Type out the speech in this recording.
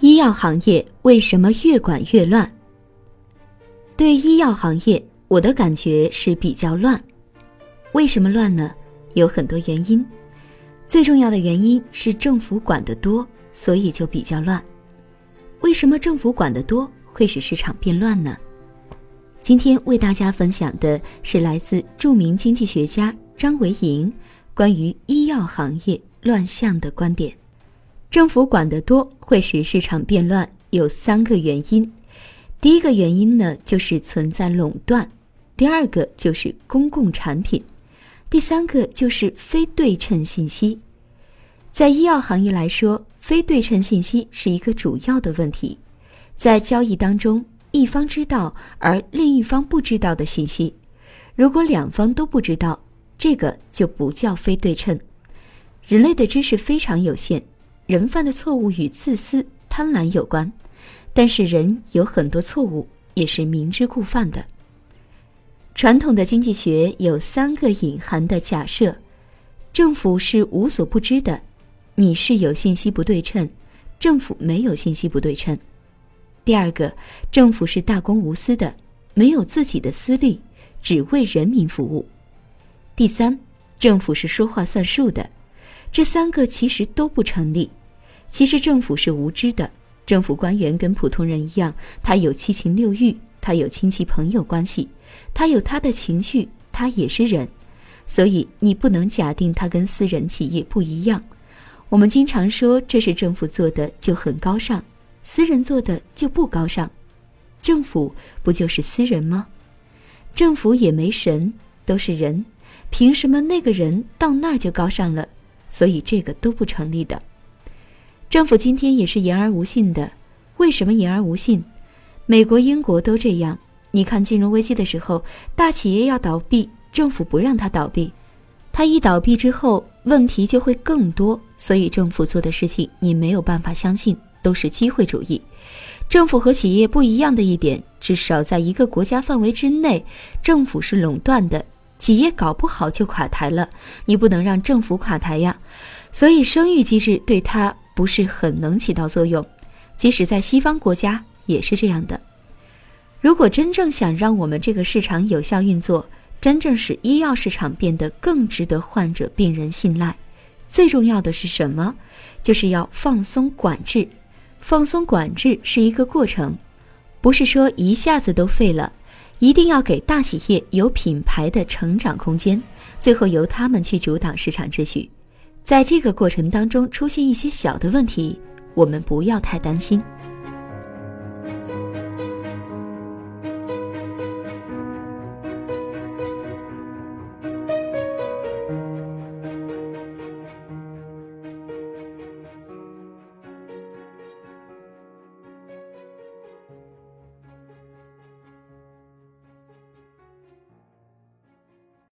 医药行业为什么越管越乱？对医药行业，我的感觉是比较乱。为什么乱呢？有很多原因，最重要的原因是政府管得多，所以就比较乱。为什么政府管得多会使市场变乱呢？今天为大家分享的是来自著名经济学家张维迎关于医药行业乱象的观点。政府管得多会使市场变乱，有三个原因。第一个原因呢，就是存在垄断；第二个就是公共产品；第三个就是非对称信息。在医药行业来说，非对称信息是一个主要的问题。在交易当中，一方知道而另一方不知道的信息，如果两方都不知道，这个就不叫非对称。人类的知识非常有限。人犯的错误与自私、贪婪有关，但是人有很多错误也是明知故犯的。传统的经济学有三个隐含的假设：政府是无所不知的，你是有信息不对称，政府没有信息不对称；第二个，政府是大公无私的，没有自己的私利，只为人民服务；第三，政府是说话算数的。这三个其实都不成立。其实政府是无知的，政府官员跟普通人一样，他有七情六欲，他有亲戚朋友关系，他有他的情绪，他也是人，所以你不能假定他跟私人企业不一样。我们经常说这是政府做的就很高尚，私人做的就不高尚。政府不就是私人吗？政府也没神，都是人，凭什么那个人到那儿就高尚了？所以这个都不成立的。政府今天也是言而无信的，为什么言而无信？美国、英国都这样。你看金融危机的时候，大企业要倒闭，政府不让它倒闭，它一倒闭之后，问题就会更多。所以政府做的事情，你没有办法相信，都是机会主义。政府和企业不一样的一点，至少在一个国家范围之内，政府是垄断的，企业搞不好就垮台了，你不能让政府垮台呀。所以生育机制对它。不是很能起到作用，即使在西方国家也是这样的。如果真正想让我们这个市场有效运作，真正使医药市场变得更值得患者病人信赖，最重要的是什么？就是要放松管制。放松管制是一个过程，不是说一下子都废了，一定要给大企业有品牌的成长空间，最后由他们去主导市场秩序。在这个过程当中出现一些小的问题，我们不要太担心。